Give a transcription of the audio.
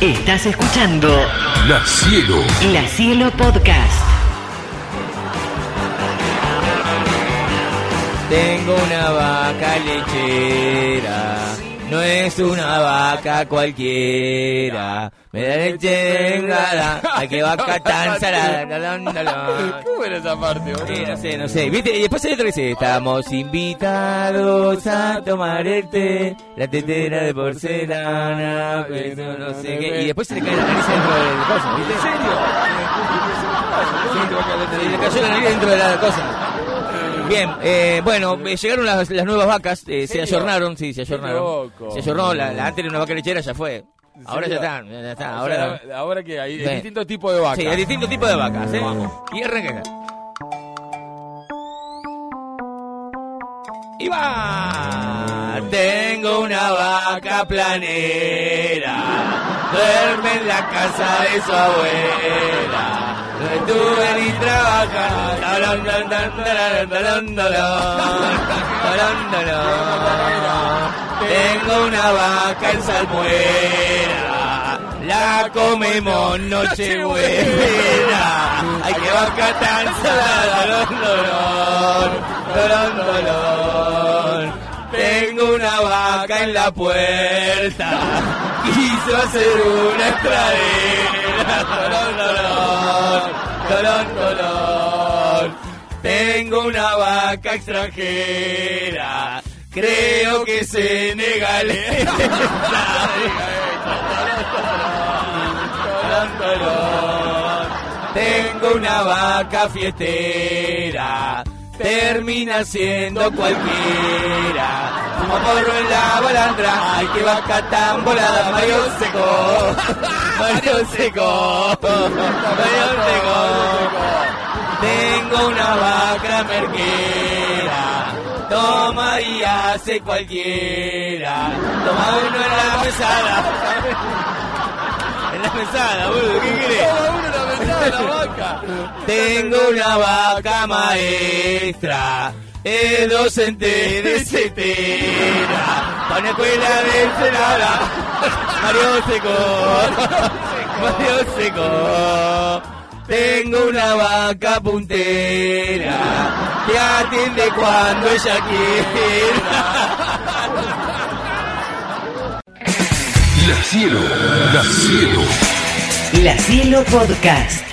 Estás escuchando La Cielo. La Cielo Podcast. Tengo una vaca lechera, no es una vaca cualquiera. Me da leche engada, ay que vaca tan salada. ¿Cómo era esa parte, boludo? Sí, no sé, no sé. ¿Viste? Y después hay otro que dice, estamos invitados a tomar el té, la tetera de porcelana, pero no sé qué. Y después se le cae la nariz dentro del coso, ¿viste? ¿En serio? Sí, le cayó la nariz dentro de la cosa. Bien, eh, bueno, eh, llegaron las, las nuevas vacas, eh, se ayornaron, sí, se ayornaron. Se ayornó, la, la antes era una vaca lechera, ya fue. ¿En Ahora ya están, ya está, O ahora... sea, ahora que hay distintos tipos de vacas. Sí, hay distintos tipos de vacas, ¿eh? Y arranca. Y va. Tengo una vaca planera. Duerme en la casa de su abuela. No estuve Tengo una vaca en salmuera. La comemos nochebuena. Ay, que vaca tan salada. Tengo una vaca en la puerta. Quiso hacer una estradera. Dolón, dolón, dolón. Tengo una vaca extranjera. Creo que se negalera. Dolón, dolón. Tengo una vaca fiestera. Termina siendo cualquiera. Fuma porro en la balandra. Ay, que vaca tan volada. Mario seco. Mario seco. Mario seco. Tengo una vaca merquera. Toma y hace cualquiera. Toma uno en la mesada. En la mesada, boludo, ¿qué querés? Cada uno la vendrá la vaca. Tengo una vaca maestra, es docente de cetera, para una escuela de Ensenada, Mario Seco, Mario Seco. Tengo una vaca puntera, que atiende cuando ella quiera. La Cielo. La Cielo. La Cielo Podcast.